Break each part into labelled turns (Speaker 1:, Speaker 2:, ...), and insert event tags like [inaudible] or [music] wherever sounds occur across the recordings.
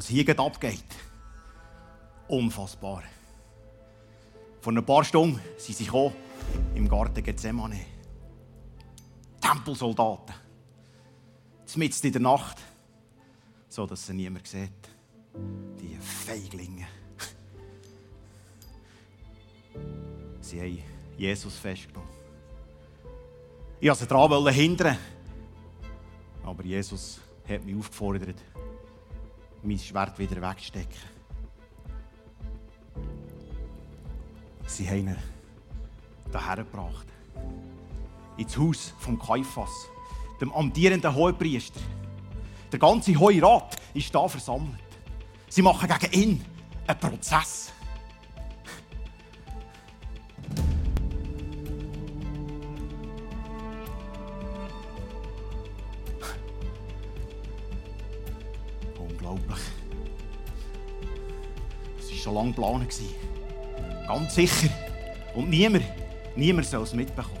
Speaker 1: Was hier gerade abgeht, unfassbar. Vor ein paar Stunden sind sie gekommen, im Garten Gethsemane. Tempelsoldaten. Mitten in der Nacht, so dass sie niemand sieht. Die Feiglinge. Sie haben Jesus festgenommen. Ich wollte sie daran hindern. Aber Jesus hat mich aufgefordert, mein Schwert wieder wegzustecken. Sie haben ihn daher gebracht. Ins Haus vom Kaiphas, dem amtierenden Hohepriester. Der ganze Hohe Rat ist da versammelt. Sie machen gegen ihn einen Prozess. Lange geplant. Ganz sicher. Und niemand, niemand soll es mitbekommen.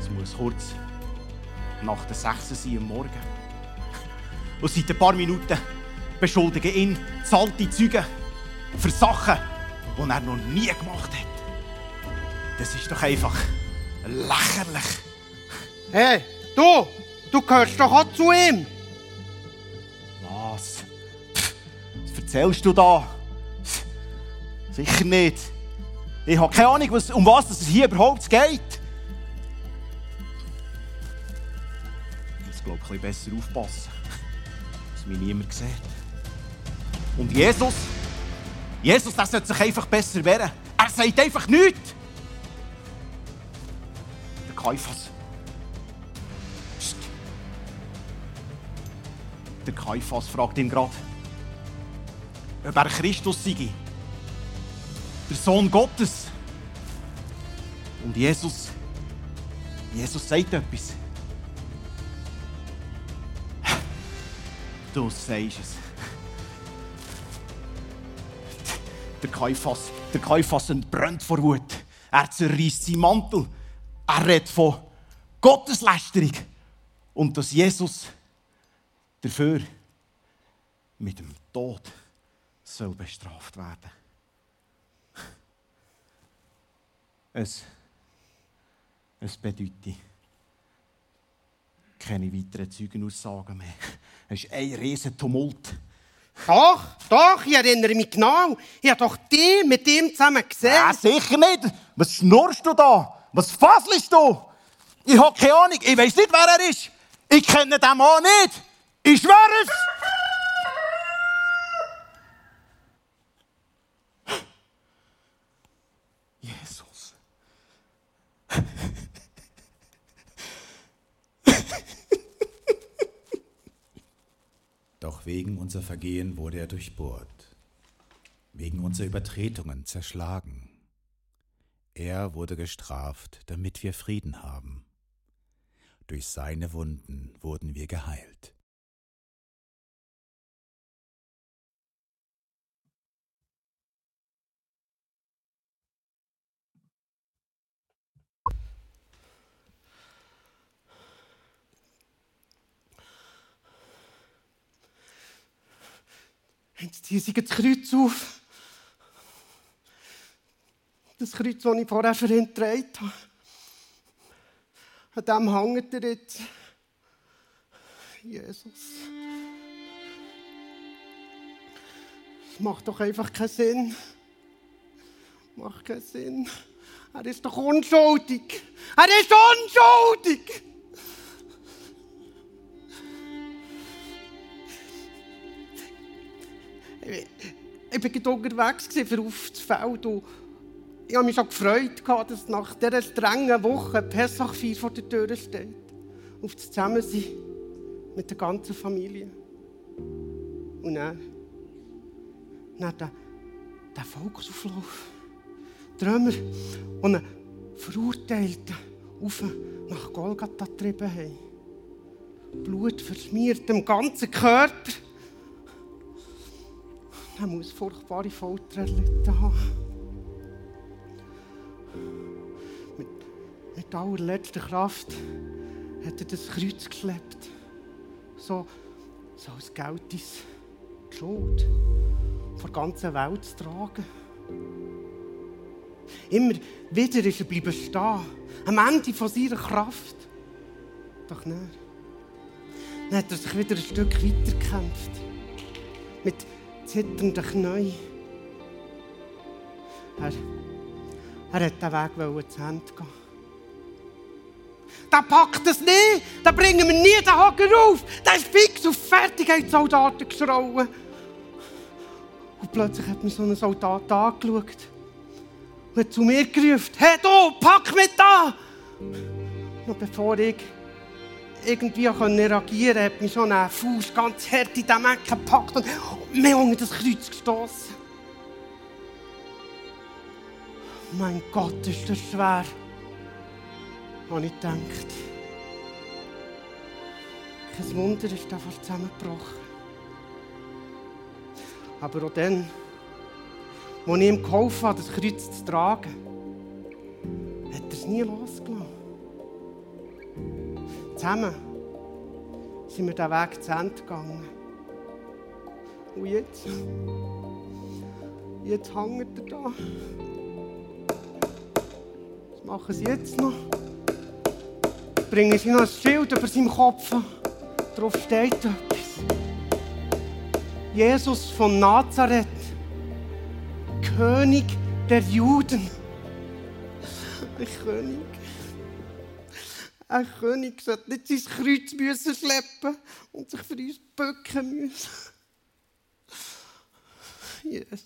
Speaker 1: Es muss kurz nach der 6 Uhr am Morgen. Und seit ein paar Minuten beschuldigen ihn zahlte Zeugen für Sachen, die er noch nie gemacht hat. Das ist doch einfach lächerlich.
Speaker 2: Hey, du! Du gehörst doch auch zu ihm!
Speaker 1: Was? Was erzählst du da? Sicher nicht. Ich habe keine Ahnung, um was es hier überhaupt geht. Ich glaube ich, ein besser aufpassen, dass mich niemand sieht. Und Jesus? Jesus, der sollte sich einfach besser wehren. Er sagt einfach nichts. Der Kaiphas. Der Kaiphas fragt ihn gerade, ob er Christus sei. Der Sohn Gottes. Und Jesus, Jesus sagt etwas. Du sagst es. Der Kaiphas, der Kaiphas entbrennt vor Wut. Er zerreißt seinen Mantel. Er redet von Gotteslästerung. Und dass Jesus dafür mit dem Tod soll bestraft werden. Es, es bedeutet keine weiteren Zeugenaussagen mehr. Es ist ein riesen Tumult.
Speaker 2: Doch, doch, ich erinnere mich genau. Ich habe doch die mit ihm zusammen gesehen.
Speaker 1: Ja, sicher nicht. Was schnurrst du da? Was faselst du? Ich habe keine Ahnung. Ich weiß nicht, wer er ist. Ich kenne den Mann nicht. Ich schwöre es. Jesus.
Speaker 3: Doch wegen unser Vergehen wurde er durchbohrt, wegen unserer Übertretungen zerschlagen. Er wurde gestraft, damit wir Frieden haben. Durch seine Wunden wurden wir geheilt.
Speaker 2: Jetzt ziehe ich das Kreuz auf. Das Kreuz, das ich vorher für ihn getragen habe. An dem hängt er jetzt. Jesus. Das macht doch einfach keinen Sinn. Macht keinen Sinn. Er ist doch unschuldig. Er ist unschuldig. Ich war gerade unterwegs für auf das Feld und ich habe mich schon gefreut, dass nach dieser strengen Woche Pessachfeier vor der Tür steht. Auf das Zusammensein mit der ganzen Familie. Und dann, dann der, der Volksauflauf. Römer, die einen Verurteilten auf nach Golgatha getrieben haben. Blut verschmiert dem ganzen Körper. Er muss furchtbare Folter erlitten haben. Mit, mit allerletzter Kraft hat er das Kreuz geschleppt. So, so als Geltis die Schuld vor der ganzen Welt zu tragen. Immer wieder ist er bleiben stehen, am Ende von seiner Kraft. Doch nicht. Dann hat er sich wieder ein Stück weiter gekämpft. Mit zitternden Knien. Er, er hat den Weg zu Ende gehen. Der packt es nicht, da bringen wir nie den Hager auf. Der ist fix auf Fertigkeitssoldaten geschrauen. Und plötzlich hat mich so ein Soldat angeschaut und hat zu mir gerufen, hey du, pack mich da! Noch bevor ich irgendwie reagieren konnte, hat mich schon ein Fuß ganz hart in den Ecken gepackt und mir unter das Kreuz gestoßen. Mein Gott, ist das schwer, habe ich gedacht. Kein Wunder ist da fast zusammengebrochen. Aber auch dann, als ich ihm geholfen habe, das Kreuz zu tragen, hat er es nie losgelassen. Zusammen sind wir den Weg zu Ende gegangen. Und jetzt? Jetzt hängt er da. Was machen sie jetzt noch? Bringen sie noch ein Schild über seinem Kopf. Darauf steht etwas. Jesus von Nazareth, König der Juden. [laughs] König. Ein König sollte nicht sein Kreuz müssen schleppen und sich für uns bücken müssen. Jesus.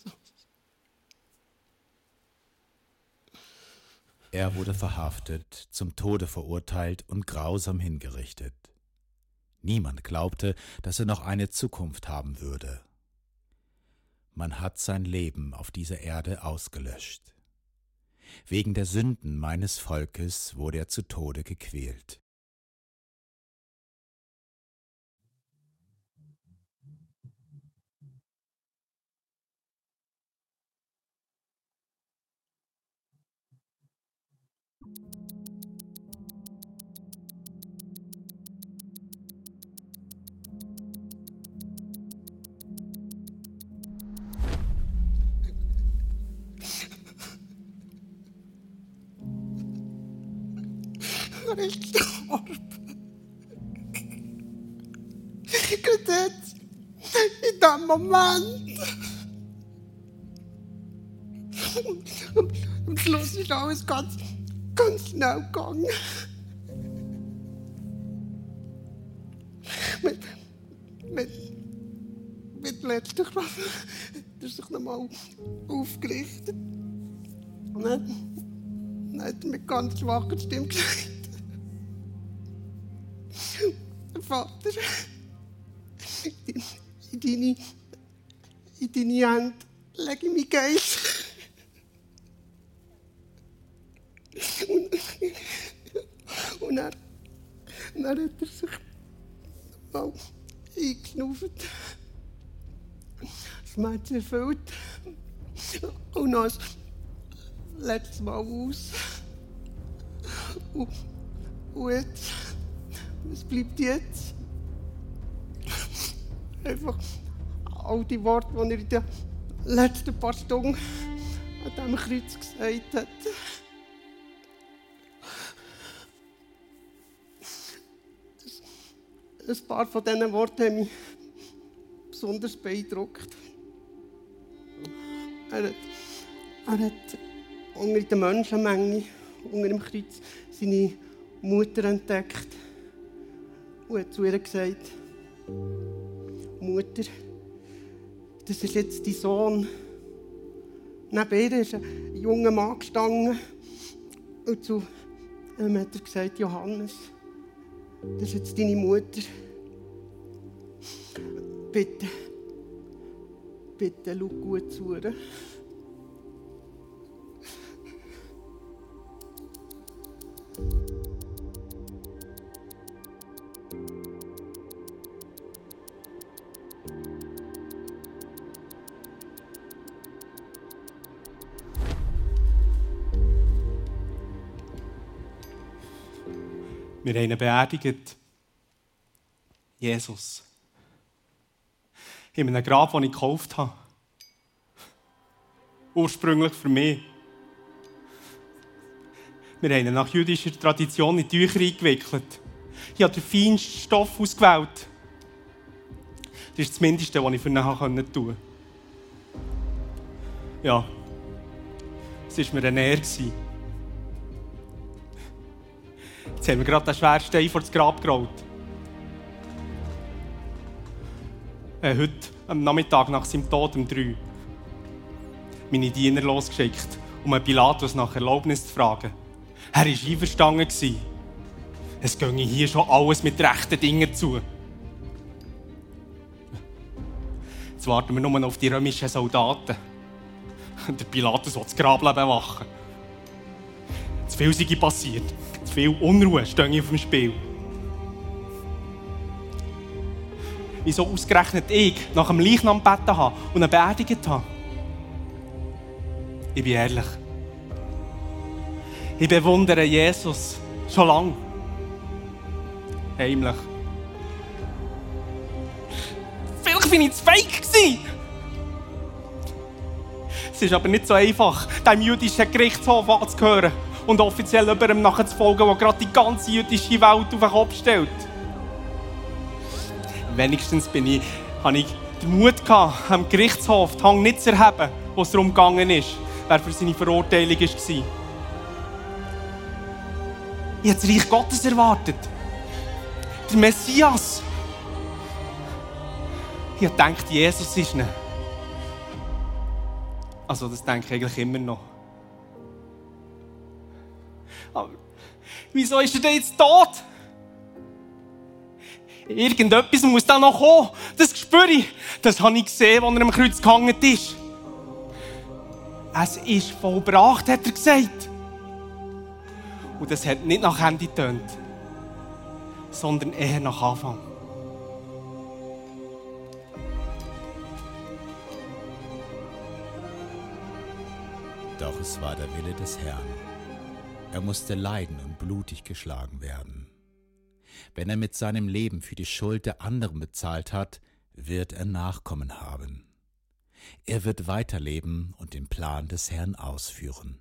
Speaker 3: Er wurde verhaftet, zum Tode verurteilt und grausam hingerichtet. Niemand glaubte, dass er noch eine Zukunft haben würde. Man hat sein Leben auf dieser Erde ausgelöscht. Wegen der Sünden meines Volkes wurde er zu Tode gequält.
Speaker 2: Ist gestorben. Gerade jetzt, in diesem Moment. Und am Schluss ist alles ganz, ganz schnell gegangen. Mit, mit, mit letzter Kraft er sich nochmal aufgerichtet. Und dann, dann hat er mit ganz schwacher Stimme gesagt, Vater, in deine, in deine Hände lege ich meinen Geist. Und, und dann, dann hat er sich mal eingeschnauft. Das erfüllt. Und noch das letzte Mal aus. Was bleibt jetzt? Einfach all die Worte, die er in den letzten paar Stunden an diesem Kreuz gesagt hat. ein paar von diesen Worten haben mich besonders beeindruckt. Er hat, er hat unter der Menschenmenge, unter dem Kreuz, seine Mutter entdeckt und hat zu ihr gesagt, Mutter, das ist jetzt dein Sohn. Neben ihr ist ein junger Mann gestanden und zu ihm hat er gesagt, Johannes, das ist jetzt deine Mutter. Bitte, bitte, schau gut zu ihr.
Speaker 4: Wir haben ihn beerdigt. Jesus. In einem Grab, das ich gekauft habe. Ursprünglich für mich. Wir haben ihn nach jüdischer Tradition in Tücher eingewickelt. Ich habe den feinsten Stoff ausgewählt. Das ist das Mindeste, was ich für ihn tun konnte. Ja, es war mir eine Ehre. Jetzt haben wir gerade den schweren Stein vor das Grab gerollt. Äh, heute, am Nachmittag nach seinem Tod um drei, meine Diener losgeschickt, um Pilatus nach Erlaubnis zu fragen. Er war einverstanden. Es ginge hier schon alles mit rechten Dingen zu. Jetzt warten wir nur noch auf die römischen Soldaten. Der Pilatus will das Grableben wachen. Zu viel sei passiert. Viel Unruhe stehe auf dem Spiel. Wieso ausgerechnet ich nach dem Leichnam gebeten habe und ihn beerdigt habe? Ich bin ehrlich. Ich bewundere Jesus schon lange. Heimlich. Vielleicht war ich zu fake. Es ist aber nicht so einfach, dem jüdischen Gerichtshof anzuhören und offiziell ihm nachzufolgen, der gerade die ganze jüdische Welt auf den Kopf stellt. Wenigstens bin ich, habe ich den Mut gehabt, am Gerichtshof den Hang nicht zu erheben, wo es darum gegangen ist, wer für seine Verurteilung war. Ich habe das Reich Gottes erwartet. Der Messias. Ich habe Jesus ist nicht. Also das denke ich eigentlich immer noch. Aber wieso ist er denn jetzt tot? Irgendetwas muss da noch kommen. Das spüre ich. Das habe ich gesehen, als er am Kreuz gehangen ist. Es ist vollbracht, hat er gesagt. Und das hat nicht nach Ende getönt, sondern eher nach Anfang.
Speaker 3: Doch es war der Wille des Herrn. Er musste leiden und blutig geschlagen werden. Wenn er mit seinem Leben für die Schuld der anderen bezahlt hat, wird er Nachkommen haben. Er wird weiterleben und den Plan des Herrn ausführen.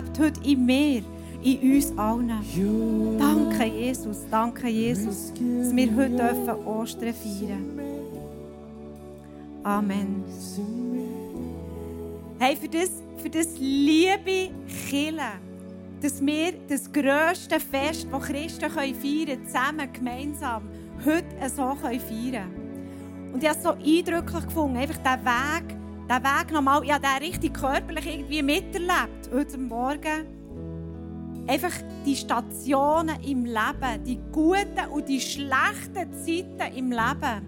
Speaker 5: Lebt heute in mir, in uns allen. Danke, Jesus, danke, Jesus, dass wir heute Ostern feiern Amen. Hey, für das, für das liebe Kille, dass wir das grösste Fest, das Christen feiern können, zusammen, gemeinsam, heute so feiern können. Und ich habe es so eindrücklich gefunden, einfach diesen Weg, diesen Weg nochmal, habe den richtig körperlich irgendwie miterlebt, heute Morgen. Einfach die Stationen im Leben, die guten und die schlechten Zeiten im Leben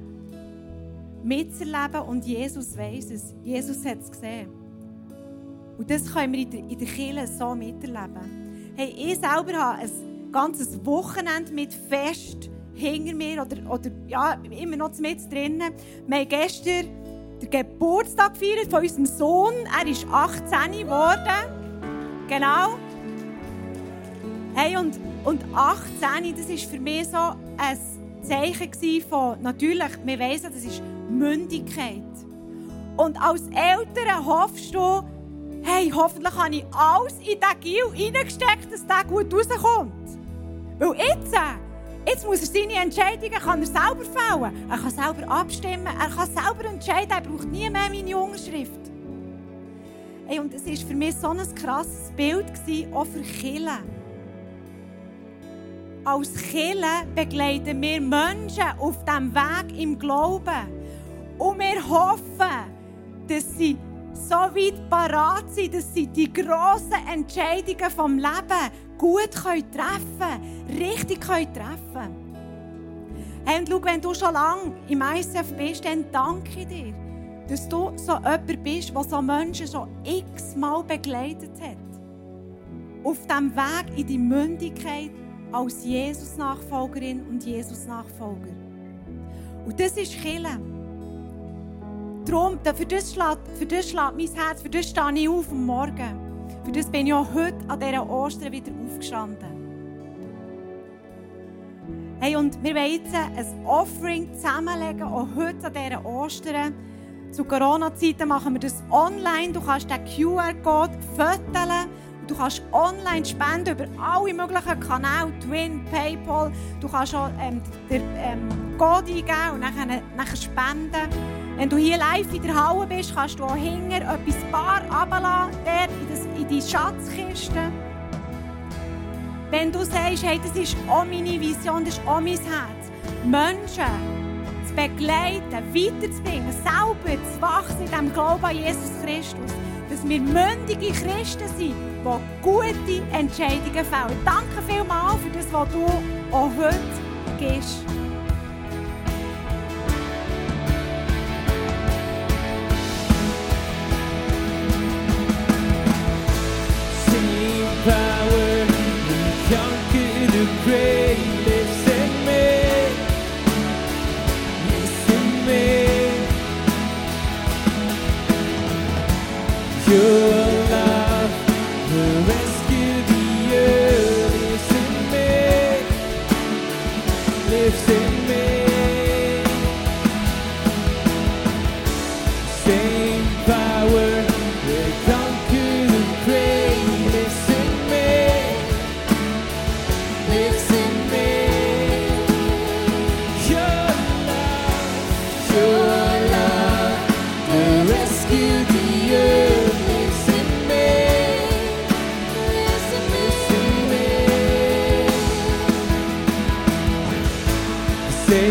Speaker 5: mitzuerleben und Jesus weiß es. Jesus hat es gesehen. Und das können wir in der, in der Kirche so miterleben. Hey, ich selber habe ein ganzes Wochenende mit Fest hinter mir oder, oder ja, immer noch mit drinnen. Wir haben gestern den Geburtstag gefeiert von unserem Sohn. Er ist 18 geworden. Genau. Hey, und, und 18, das war für mich so ein Zeichen von, natürlich, wir wissen, das ist Mündigkeit. Und als Eltern hoffst du, hey, hoffentlich habe ich alles in diesen Gil reingesteckt, dass der gut rauskommt. Weil jetzt, jetzt muss er seine Entscheidungen kann er selber fällen. Er kann selber abstimmen, er kann selber entscheiden, er braucht nie mehr meine Unterschrift. Hey, und es war für mich so ein krasses Bild, gewesen, auch für Killen. Als Kille begleiten wir Menschen auf diesem Weg im Glauben. Und wir hoffen, dass sie so weit parat sind, dass sie die grossen Entscheidungen vom Leben gut treffen können, richtig treffen können. Und schau, wenn du schon lange im ICF bist, dann danke ich dir, dass du so jemand bist, der so Menschen schon x-mal begleitet hat. Auf diesem Weg in die Mündigkeit als Jesus-Nachfolgerin und Jesus-Nachfolger. Und das ist Kille. Darum, für das, für das schlägt mein Herz, für das stehe ich auf am Morgen. Für das bin ich auch heute an dieser Ostern wieder aufgestanden. Hey, und wir wollen jetzt ein Offering zusammenlegen, auch heute an dieser Ostern. Zu Corona-Zeiten machen wir das online. Du kannst den QR-Code fotografieren. Du kannst online spenden über alle möglichen Kanäle, Twin, Paypal. Du kannst auch ähm, den ähm, Code eingeben und nachher, nachher spenden. Wenn du hier live in der Halle bist, kannst du auch hinten etwas Bar runterlassen, in die Schatzkiste. Wenn du sagst, hey, das ist auch meine Vision, das ist auch mein Herz, Menschen zu begleiten, weiterzubringen, selber zu wachsen in diesem Glauben an Jesus Christus, dass wir mündige Christen sind, die gute Entscheidungen fällen. Danke vielmals für das, was du auch heute gibst.
Speaker 6: Grave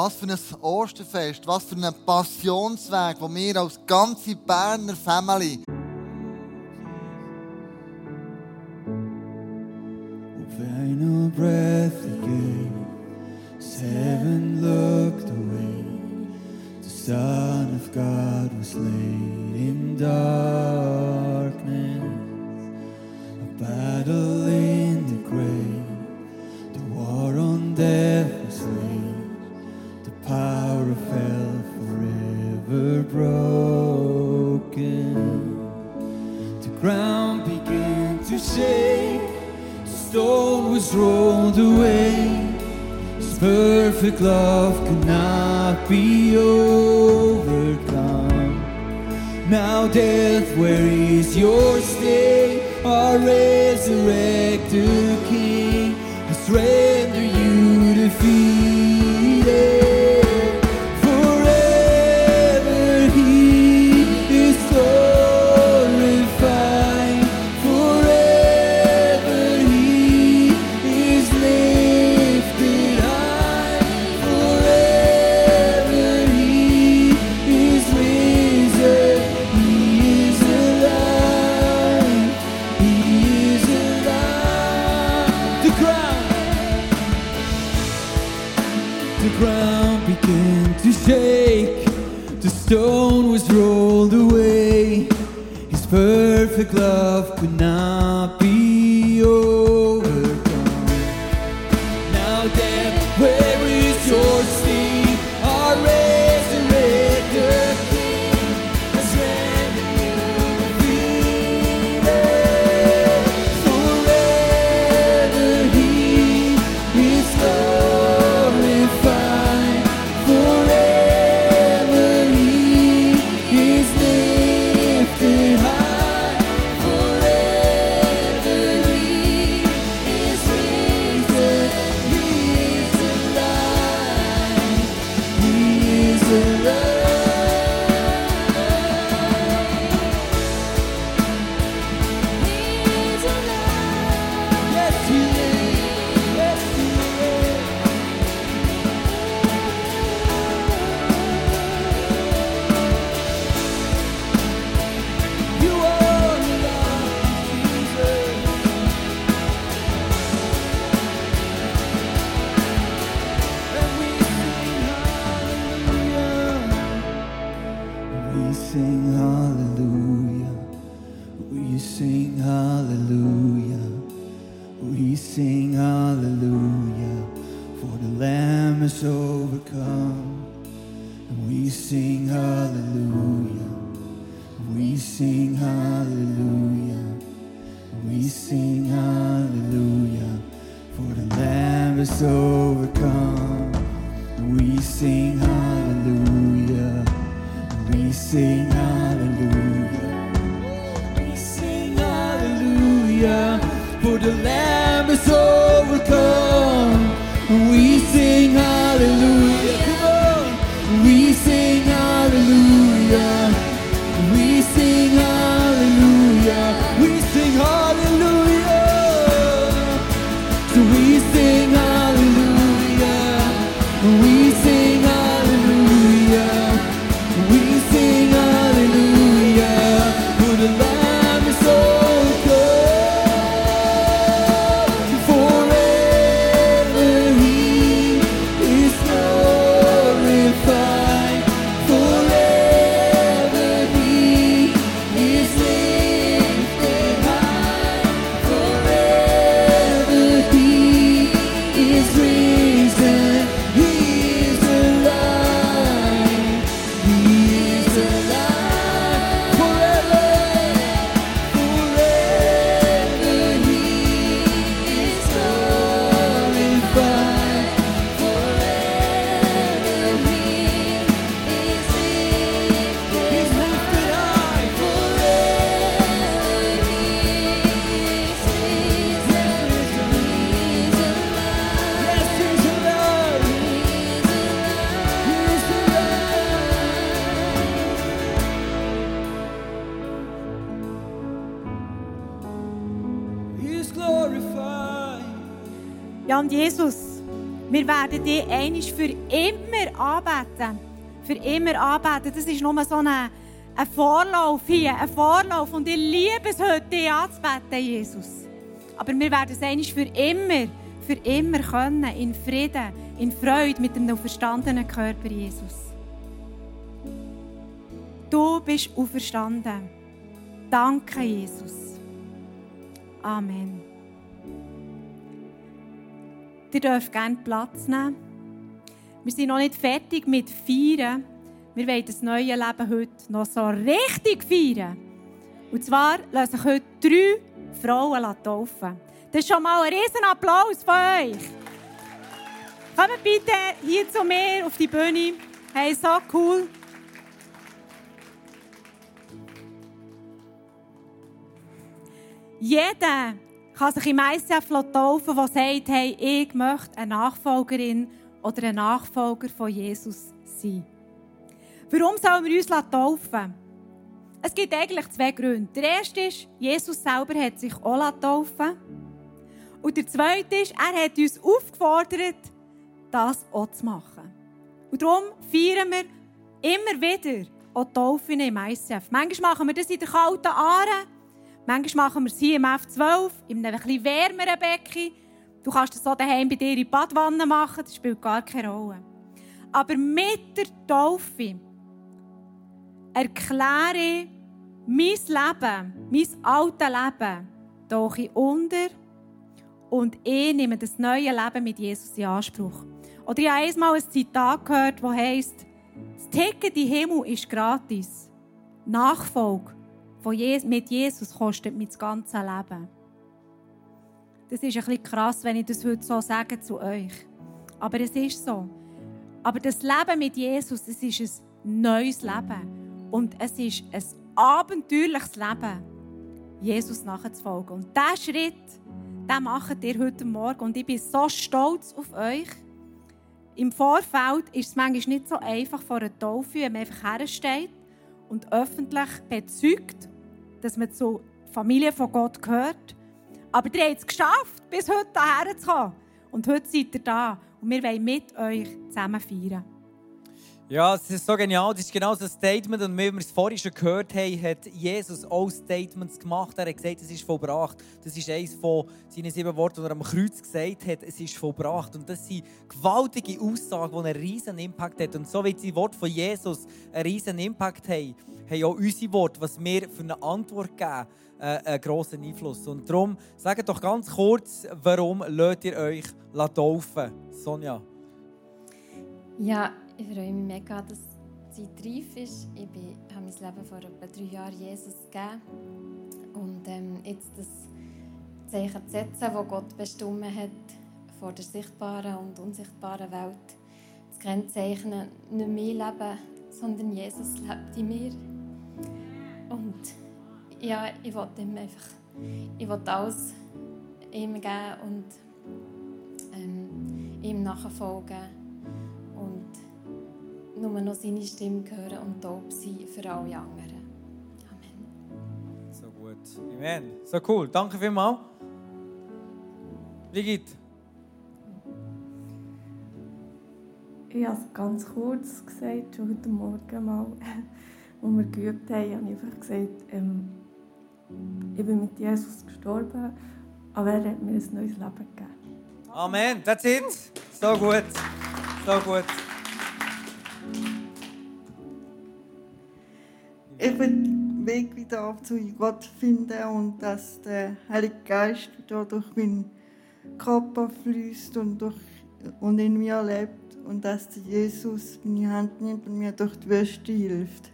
Speaker 7: was für ein Osterfest, was für ein Passionsweg, wo wir als ganze Berner Family
Speaker 6: we sing hallelujah, for the Lamb has overcome. And we sing hallelujah, we sing hallelujah.
Speaker 5: Und Jesus, wir werden dich einmal für immer anbeten. Für immer anbeten. Das ist nur so ein, ein Vorlauf hier, ein Vorlauf. Und ich liebe es heute, dich anzubeten, Jesus. Aber wir werden es einmal für immer, für immer können, in Frieden, in Freude mit dem auferstandenen Körper, Jesus. Du bist auferstanden. Danke, Jesus. Amen. Ihr dürft gerne Platz nehmen. Wir sind noch nicht fertig mit Feiern. Wir wollen das neue Leben heute noch so richtig feiern. Und zwar lassen sich heute drei Frauen taufen. Das ist schon mal ein riesen Applaus von euch. Kommt bitte hier zu mir auf die Bühne. Hey, so cool. Jeder kann sich im ICF taufen, der sagt, hey, ich möchte eine Nachfolgerin oder ein Nachfolger von Jesus sein. Warum sollen wir uns taufen? Es gibt eigentlich zwei Gründe. Der erste ist, Jesus selber hat sich auch taufen Und der zweite ist, er hat uns aufgefordert, das auch zu machen. Und darum feiern wir immer wieder auch Taufen im ICF. Manchmal machen wir das in der kalten Aare. Manchmal machen wir es hier im F12, in einem etwas wärmeren Becken. Du kannst das so daheim bei dir in die Badwanne machen, das spielt gar keine Rolle. Aber mit der Taufe erkläre ich mein Leben, mein altes Leben, tauche ich unter und ich nehme das neue Leben mit Jesus in Anspruch. Oder ich habe einmal ein Zitat gehört, das heisst, das Ticket in den Himmel ist gratis. Nachfolge mit Jesus kostet mein ganzes Leben. Das ist ein bisschen krass, wenn ich das heute so sage zu euch. Aber es ist so. Aber das Leben mit Jesus, es ist ein neues Leben. Und es ist ein abenteuerliches Leben, Jesus nachzufolgen. Und diesen Schritt, den macht ihr heute Morgen. Und ich bin so stolz auf euch. Im Vorfeld ist es manchmal nicht so einfach vor einer Taufe, wenn man einfach hersteht und öffentlich bezeugt, dass man zur Familie von Gott gehört. Aber ihr habt es geschafft, bis heute hierher zu kommen. Und heute seid ihr da. Und wir wollen mit euch zusammen feiern.
Speaker 8: Ja, es ist so genial. Das ist genau das Statement. Und wie wir es vorhin schon gehört haben, hat Jesus auch Statements gemacht. Er hat gesagt, es ist vollbracht. Das ist eines von seinen sieben Worten, die er am Kreuz gesagt hat, es ist vollbracht. Und das sind gewaltige Aussagen, die einen riesen Impact haben. Und so wie die Worte von Jesus einen riesen Impact haben, haben auch unsere Worte, was wir für eine Antwort geben, äh, einen grossen Einfluss. Und darum, sagt doch ganz kurz, warum lasst ihr euch taufen? Sonja.
Speaker 9: Ja, ich freue mich mega, dass die Zeit reif ist. Ich bin, habe mein Leben vor etwa drei Jahren Jesus gegeben. Und ähm, jetzt das Zeichen zu setzen, das Gott bestimmt hat, vor der sichtbaren und unsichtbaren Welt zu kennzeichnen, nicht mein Leben, sondern Jesus lebt in mir. Und ja, ich wollte ihm einfach, ich wollte alles ihm geben und ähm, ihm nachfolgen nur noch seine Stimme hören und taub sein für alle anderen. Amen.
Speaker 8: So gut. Amen. So cool. Danke vielmals. Wie geht's?
Speaker 10: Ich habe es ganz kurz gesagt, schon heute Morgen mal, [laughs] als wir geübt haben, habe ich einfach gesagt, ähm, ich bin mit Jesus gestorben, aber er hat mir ein neues Leben gegeben.
Speaker 8: Amen, that's it. So gut, so gut.
Speaker 11: Wieder zu Gott finden und dass der Heilige Geist durch meinen Körper fließt und, durch, und in mir lebt und dass Jesus meine Hand nimmt und mir durch die Wüste hilft.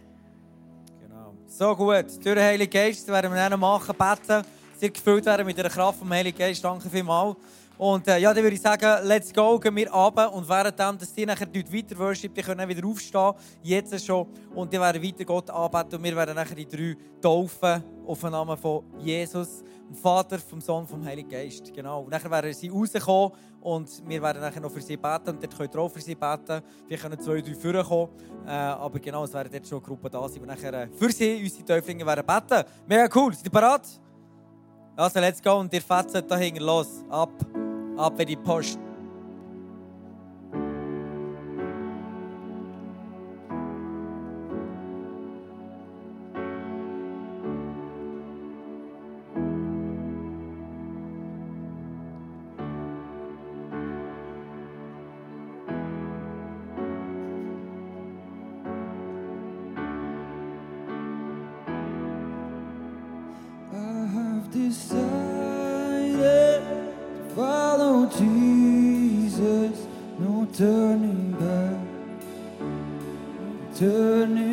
Speaker 8: Genau. So gut. Durch den Heiligen Geist werden wir dann machen, beten, sie gefüllt werden mit der Kraft vom Heiligen Geist. Danke vielmals. Und äh, ja, dann würde ich sagen, let's go, gehen wir runter. Und während dass die nachher weiter worship, die können wieder aufstehen, jetzt schon. Und die werden weiter Gott anbeten. Und wir werden nachher die drei taufen auf den Namen von Jesus, dem Vater, vom Sohn, vom Heiligen Geist. Genau. Und nachher werden sie rauskommen und wir werden nachher noch für sie beten. Und dort könnt ihr auch für sie beten. Wir können zwei, drei Führer kommen. Äh, aber genau, es werden dort schon Gruppen da sein, die nachher äh, für sie, unsere Täuflinge, werden beten. Mega cool. Sind ihr bereit? Also, let's go. Und ihr fetzt da hinten los. Ab. Ab in die Post.
Speaker 7: Turning back, turning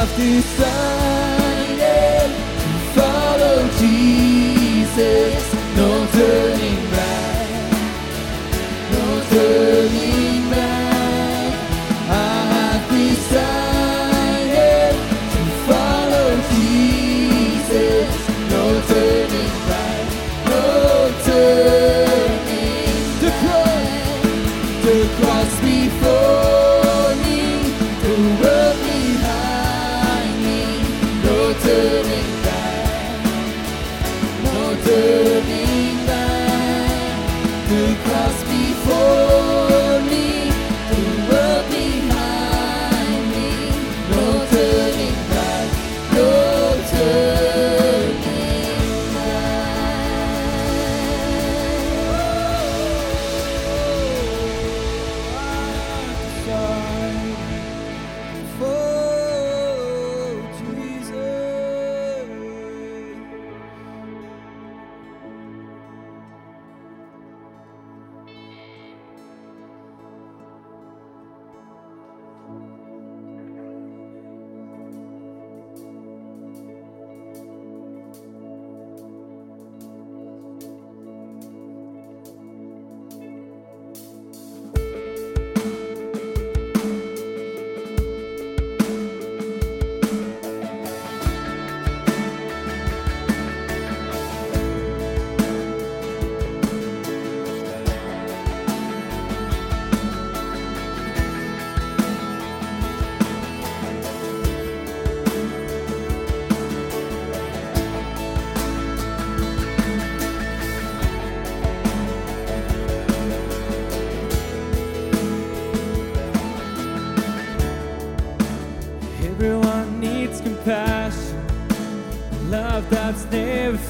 Speaker 6: αυτή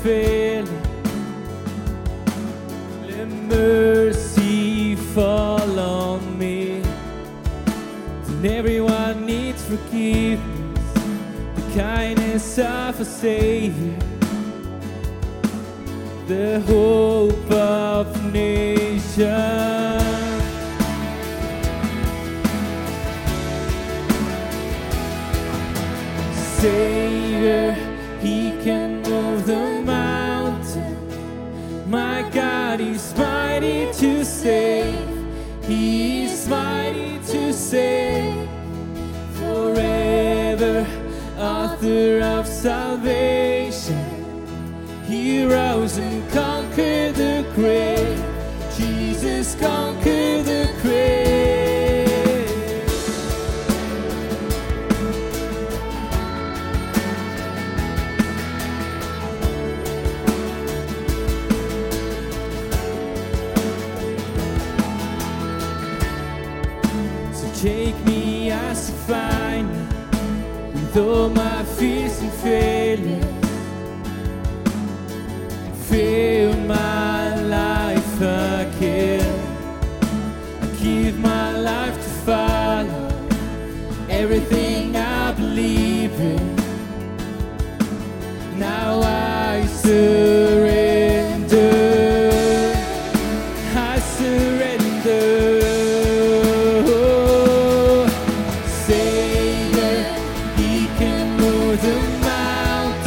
Speaker 6: failing. Let mercy fall on me. And everyone needs forgiveness, the kindness of a Savior, the hope of nations.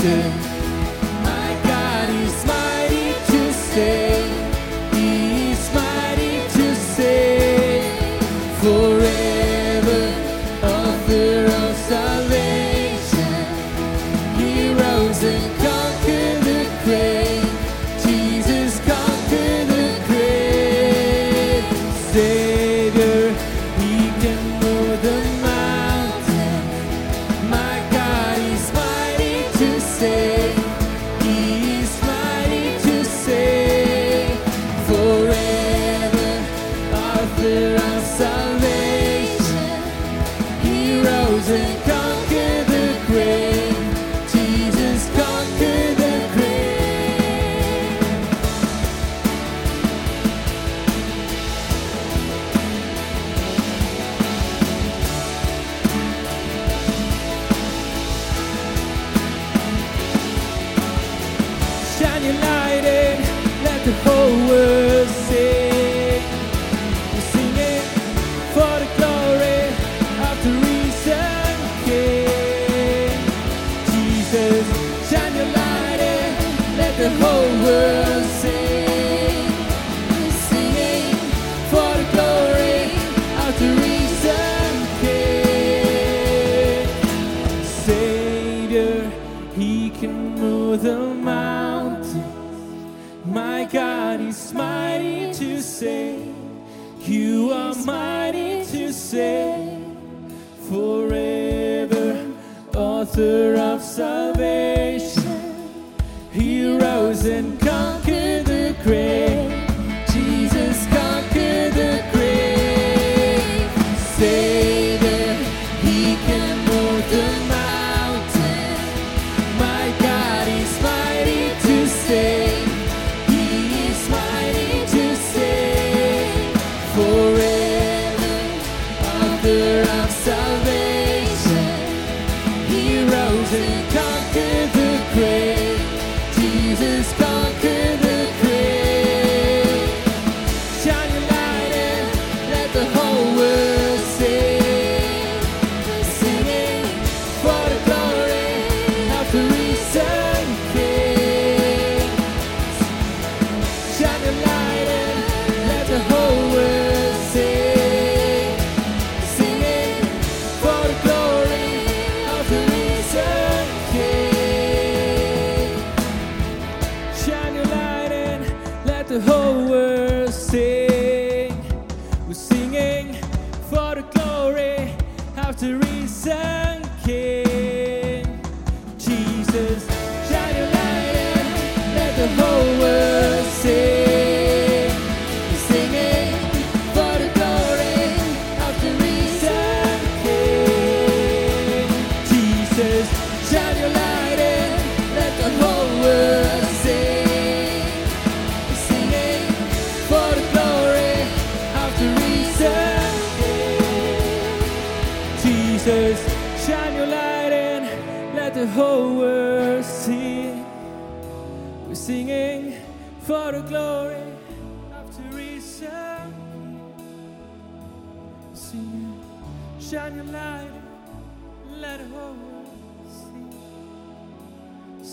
Speaker 6: Master.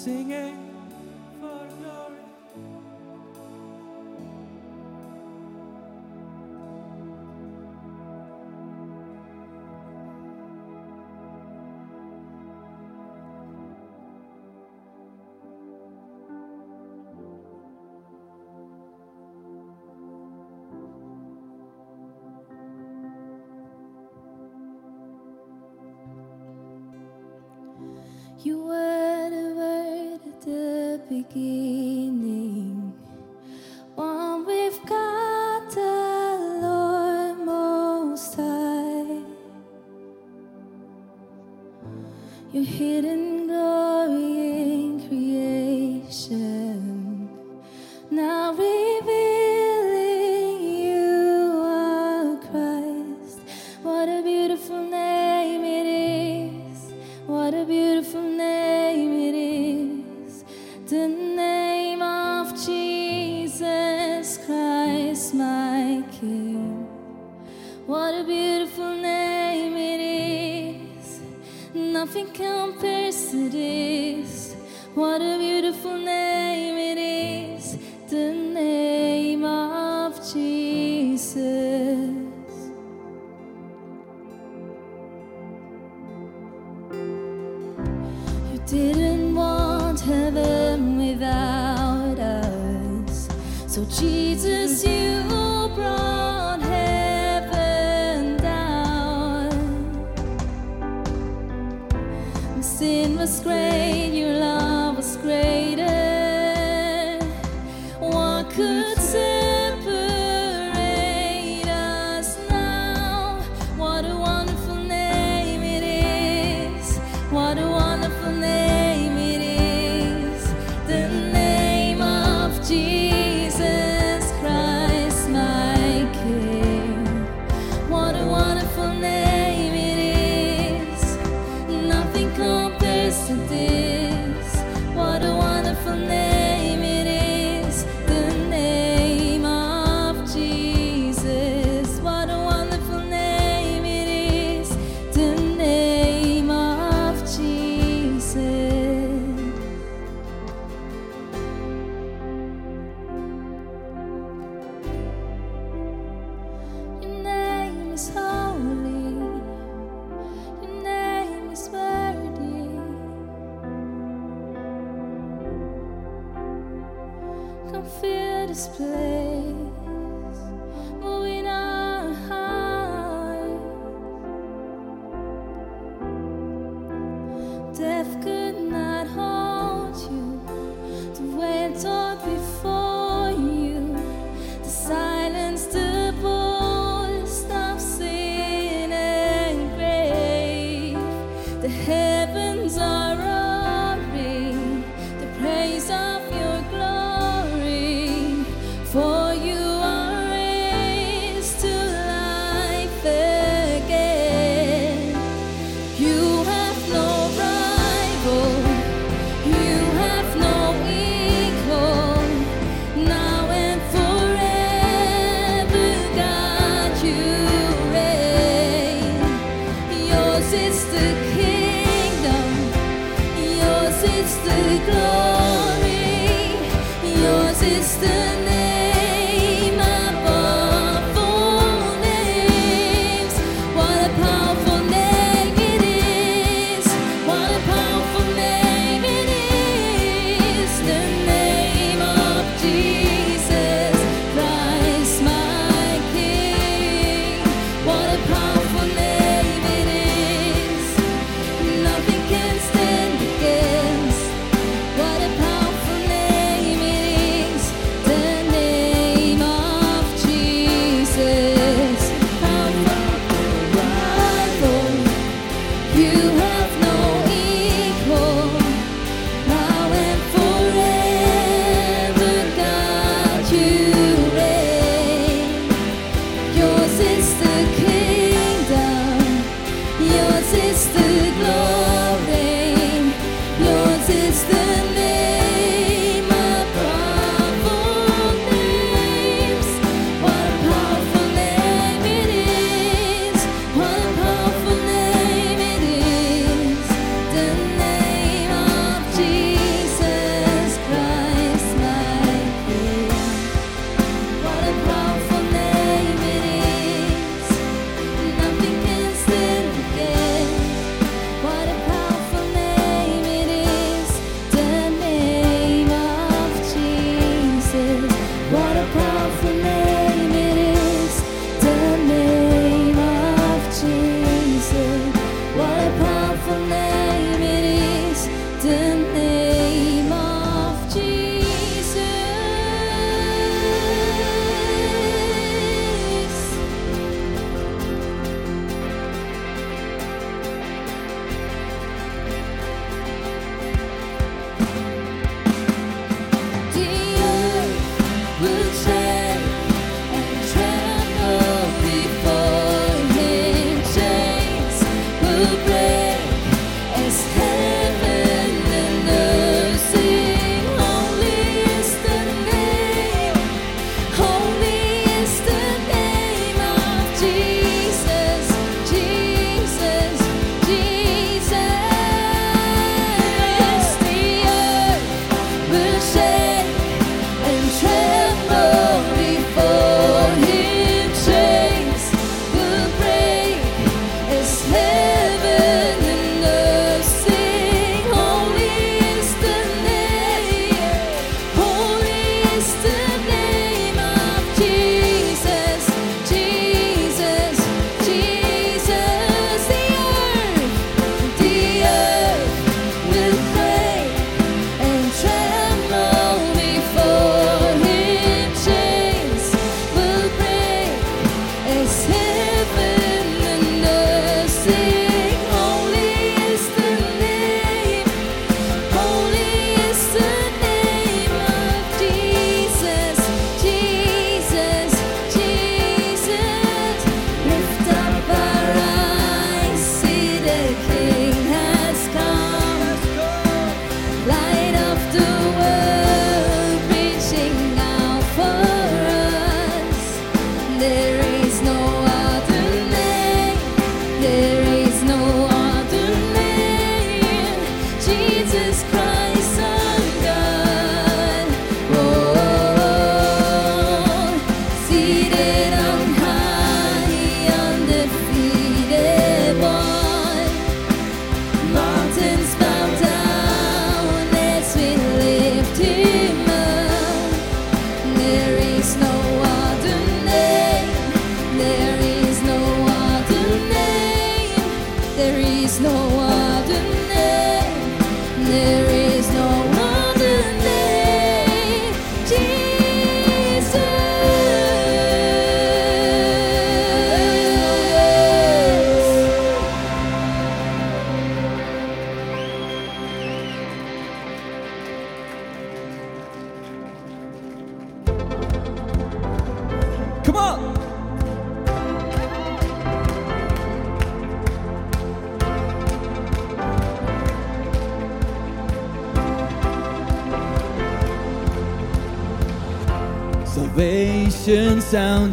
Speaker 6: Singing for glory.
Speaker 12: hidden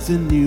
Speaker 12: nothing
Speaker 7: new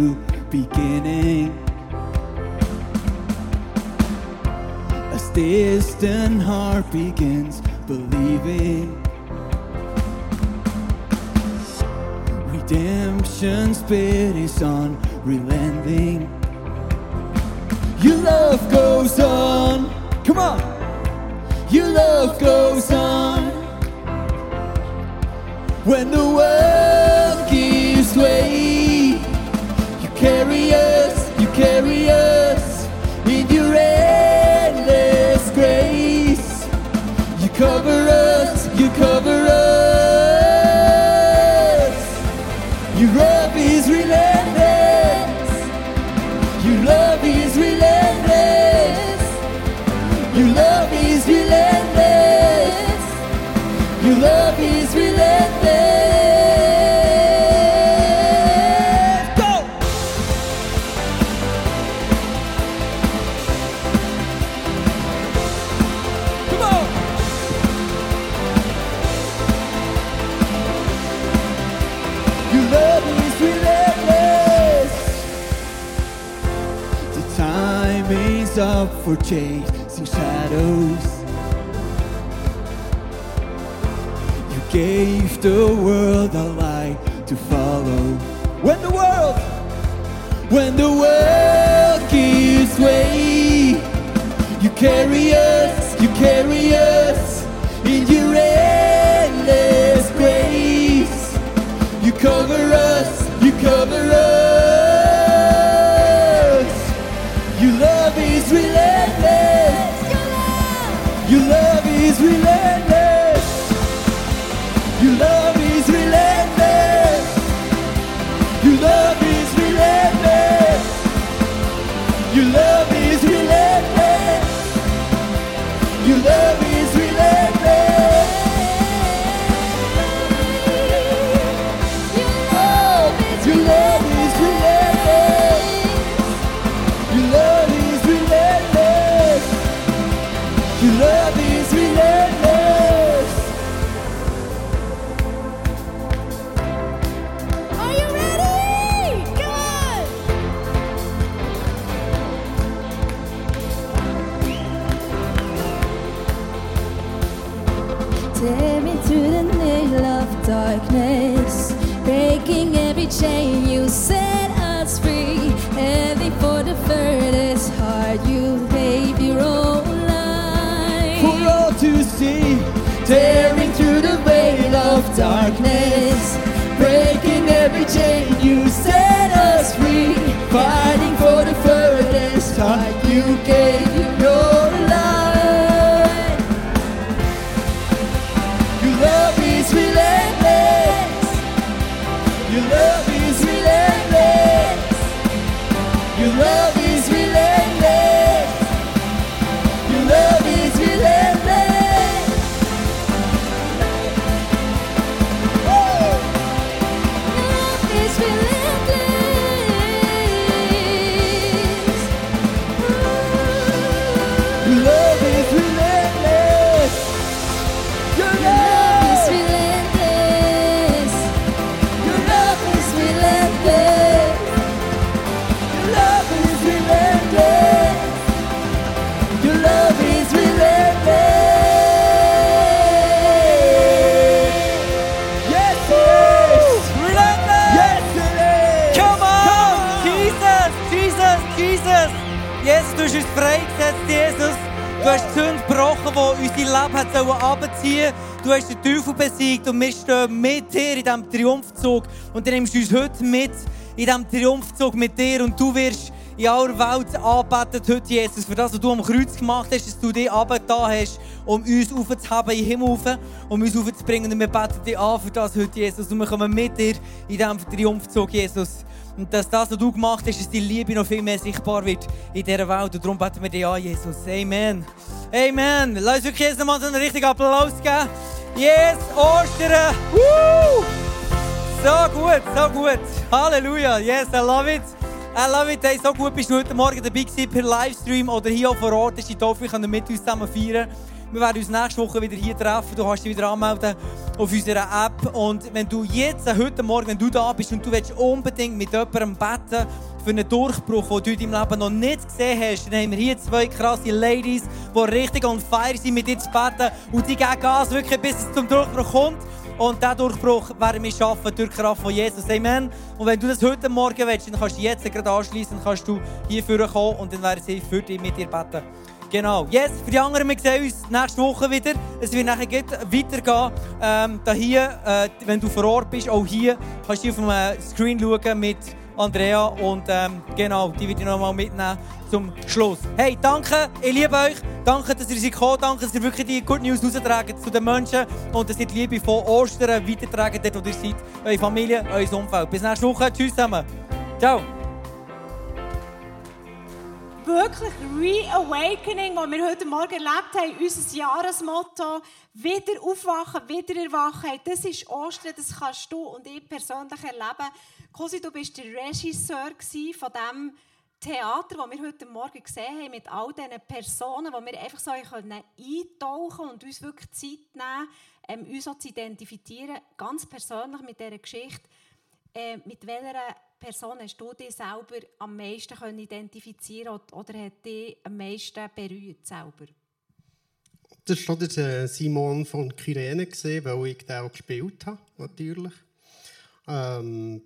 Speaker 7: Your love is relentless. Your love is relentless. Go! Come on! Your love is relentless. The time is up for chasing
Speaker 12: set us free, heavy for the furthest heart. You gave your own life
Speaker 7: For all to see, tearing through the veil of darkness,
Speaker 8: Leben hat runterziehen Du hast den Teufel besiegt und wir stehen mit dir in diesem Triumphzug. Und du nimmst uns heute mit in diesem Triumphzug mit dir und du wirst in aller Welt anbetet heute, Jesus, für das, was du am Kreuz gemacht hast, dass du dich abgetan hast, um uns aufzuheben in den Himmel rauf, um uns aufzubringen. Und wir beten dich an für das heute, Jesus. Und wir kommen mit dir in diesem Triumphzug, Jesus. Und dass das, was du gemacht hast, dass die Liebe noch viel mehr sichtbar wird in dieser Welt. Und darum beten wir dich an, Jesus. Amen. Amen. Lass uns wirklich jetzt nochmal so einen richtigen Applaus geben. Yes, Ostern. Woo! So gut. so gut. Halleluja. Yes, I love it. I love it. Hey, so gut bist du heute Morgen dabei gewesen per Livestream oder hier vor Ort. Ist die Taufe, wir können mit uns zusammen feiern. Wir werden uns nächste Woche wieder hier treffen. Du kannst dich wieder anmelden auf unserer App. Und wenn du jetzt, äh, heute Morgen, wenn du da bist und du willst unbedingt mit jemandem beten für einen Durchbruch, den du in deinem Leben noch nicht gesehen hast, dann haben wir hier zwei krasse Ladies, die richtig on fire sind, mit dir zu beten. Und die geben Gas wirklich, bis es zum Durchbruch kommt. Und diesen Durchbruch werden wir schaffen durch die Kraft von Jesus. Amen. Und wenn du das heute Morgen willst, dann kannst du jetzt gerade anschließen, dann kannst du hier kommen und dann werden sie für dich mit dir beten. Genau. Yes, für die anderen, wir sehen uns nächste Woche wieder. Es wird nachher weitergehen. Ähm, da hier, äh, wenn du vor Ort bist, auch hier, kannst du auf dem äh, Screen schauen mit Andrea und ähm, genau, die wird ich noch mal mitnehmen zum Schluss. Hey, danke, ich liebe euch. Danke, dass ihr gekommen Danke, dass ihr wirklich die Good News raustragen zu den Menschen und dass ihr die Liebe von Ostern weitertragen, dort wo ihr seid. Eure Familie, euer Umfeld. Bis nächste Woche. Tschüss zusammen. Ciao.
Speaker 5: Wirklich Reawakening, das wir heute Morgen erlebt haben, unser Jahresmotto, wieder aufwachen, wieder erwachen. Das ist Ostern, das kannst du und ich persönlich erleben. Kosi, du bist der Regisseur von dem Theater, das wir heute Morgen gesehen haben, mit all diesen Personen, wo wir einfach so eintauchen und uns wirklich Zeit nehmen, ähm, uns auch zu identifizieren, ganz persönlich mit dieser Geschichte, äh, mit welcher Person hast du dich selber am meisten können identifizieren oder hat dich am meisten berührt selber?
Speaker 2: Das war der Simon von Kyrene, weil ich den auch gespielt habe, natürlich. Ähm,